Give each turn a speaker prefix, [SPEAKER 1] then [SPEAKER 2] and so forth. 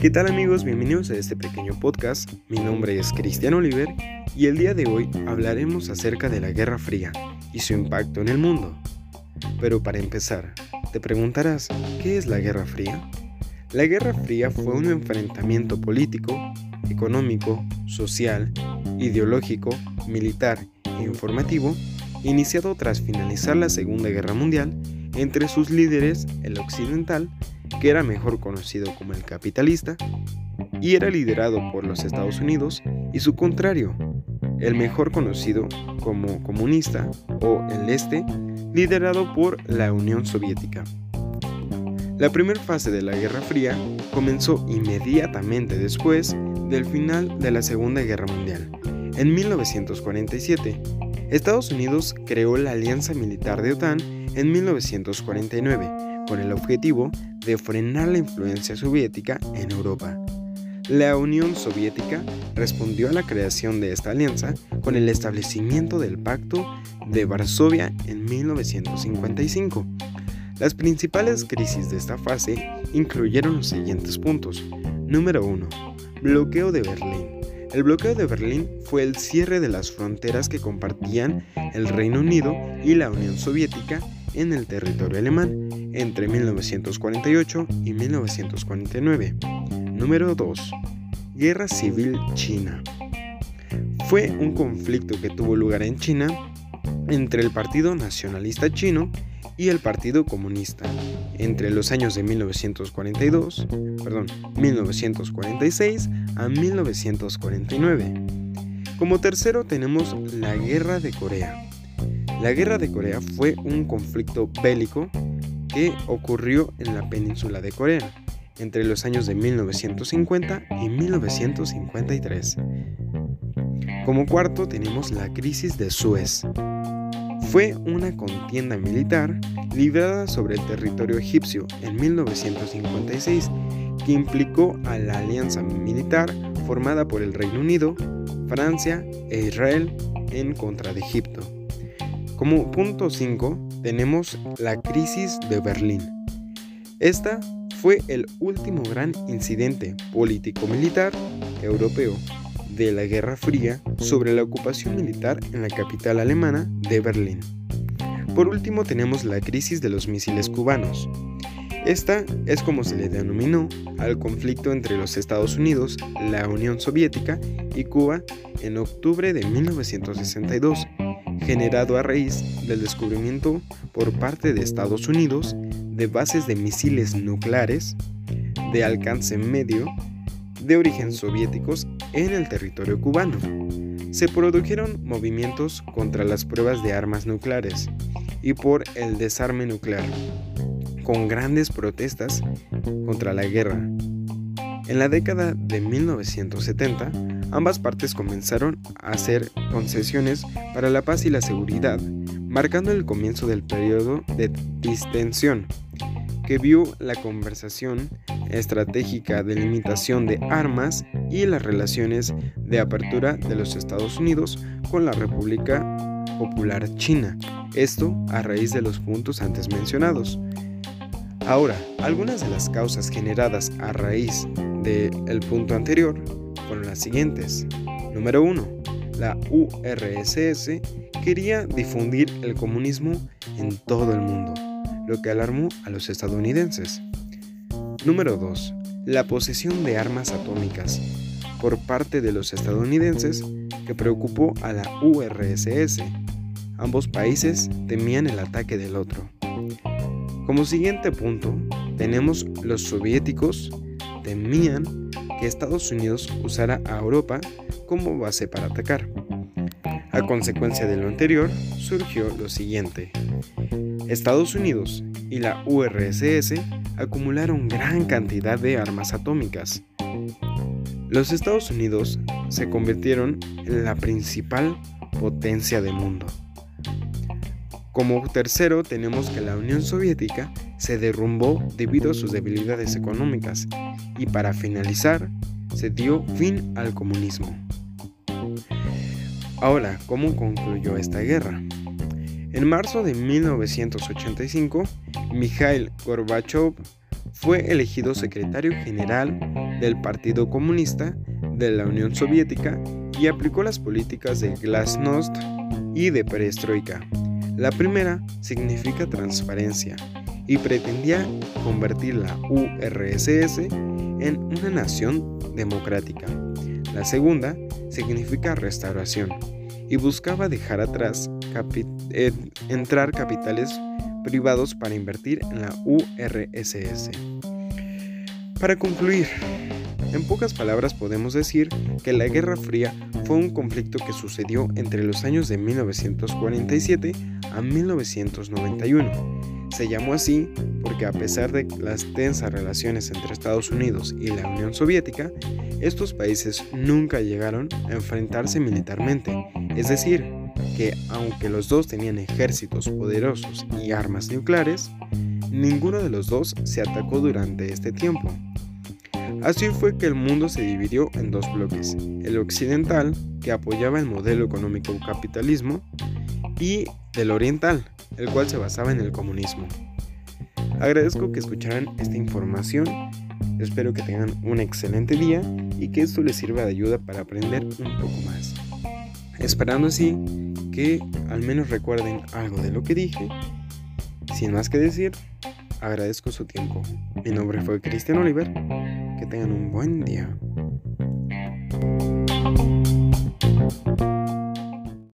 [SPEAKER 1] ¿Qué tal amigos? Bienvenidos a este pequeño podcast. Mi nombre es Cristian Oliver y el día de hoy hablaremos acerca de la Guerra Fría y su impacto en el mundo. Pero para empezar, te preguntarás, ¿qué es la Guerra Fría? La Guerra Fría fue un enfrentamiento político, económico, social, ideológico, militar e informativo iniciado tras finalizar la Segunda Guerra Mundial entre sus líderes, el occidental, que era mejor conocido como el capitalista, y era liderado por los Estados Unidos, y su contrario, el mejor conocido como comunista o el este, liderado por la Unión Soviética. La primera fase de la Guerra Fría comenzó inmediatamente después del final de la Segunda Guerra Mundial, en 1947. Estados Unidos creó la Alianza Militar de OTAN en 1949 con el objetivo de frenar la influencia soviética en Europa. La Unión Soviética respondió a la creación de esta alianza con el establecimiento del Pacto de Varsovia en 1955. Las principales crisis de esta fase incluyeron los siguientes puntos. Número 1. Bloqueo de Berlín. El bloqueo de Berlín fue el cierre de las fronteras que compartían el Reino Unido y la Unión Soviética en el territorio alemán entre 1948 y 1949. Número 2. Guerra Civil China. Fue un conflicto que tuvo lugar en China entre el Partido Nacionalista Chino y el Partido Comunista entre los años de 1942, perdón, 1946 a 1949. Como tercero tenemos la Guerra de Corea. La Guerra de Corea fue un conflicto bélico que ocurrió en la península de Corea entre los años de 1950 y 1953. Como cuarto tenemos la crisis de Suez. Fue una contienda militar librada sobre el territorio egipcio en 1956 que implicó a la alianza militar formada por el Reino Unido, Francia e Israel en contra de Egipto. Como punto 5 tenemos la crisis de Berlín. Esta fue el último gran incidente político-militar europeo de la Guerra Fría sobre la ocupación militar en la capital alemana de Berlín. Por último tenemos la crisis de los misiles cubanos. Esta es como se le denominó al conflicto entre los Estados Unidos, la Unión Soviética y Cuba en octubre de 1962 generado a raíz del descubrimiento por parte de Estados Unidos de bases de misiles nucleares de alcance medio de origen soviéticos en el territorio cubano. Se produjeron movimientos contra las pruebas de armas nucleares y por el desarme nuclear, con grandes protestas contra la guerra. En la década de 1970, ambas partes comenzaron a hacer concesiones para la paz y la seguridad, marcando el comienzo del periodo de distensión, que vio la conversación estratégica de limitación de armas y las relaciones de apertura de los Estados Unidos con la República Popular China, esto a raíz de los puntos antes mencionados. Ahora, algunas de las causas generadas a raíz del punto anterior fueron las siguientes. Número 1. La URSS quería difundir el comunismo en todo el mundo, lo que alarmó a los estadounidenses. Número 2. La posesión de armas atómicas por parte de los estadounidenses que preocupó a la URSS. Ambos países temían el ataque del otro. Como siguiente punto, tenemos los soviéticos temían que Estados Unidos usara a Europa como base para atacar. A consecuencia de lo anterior, surgió lo siguiente. Estados Unidos y la URSS acumularon gran cantidad de armas atómicas. Los Estados Unidos se convirtieron en la principal potencia del mundo. Como tercero tenemos que la Unión Soviética se derrumbó debido a sus debilidades económicas y para finalizar se dio fin al comunismo. Ahora, ¿cómo concluyó esta guerra? En marzo de 1985, Mikhail Gorbachev fue elegido secretario general del Partido Comunista de la Unión Soviética y aplicó las políticas de Glasnost y de Perestroika. La primera significa transparencia y pretendía convertir la URSS en una nación democrática. La segunda significa restauración y buscaba dejar atrás eh, entrar capitales privados para invertir en la URSS. Para concluir, en pocas palabras podemos decir que la Guerra Fría fue un conflicto que sucedió entre los años de 1947 a 1991. Se llamó así porque a pesar de las tensas relaciones entre Estados Unidos y la Unión Soviética, estos países nunca llegaron a enfrentarse militarmente, es decir, que aunque los dos tenían ejércitos poderosos y armas nucleares, ninguno de los dos se atacó durante este tiempo. Así fue que el mundo se dividió en dos bloques, el occidental, que apoyaba el modelo económico capitalismo, y el oriental, el cual se basaba en el comunismo. Agradezco que escucharan esta información, espero que tengan un excelente día y que esto les sirva de ayuda para aprender un poco más. Esperando así que al menos recuerden algo de lo que dije. Sin más que decir, agradezco su tiempo. Mi nombre fue Cristian Oliver. Que tengan un buen día.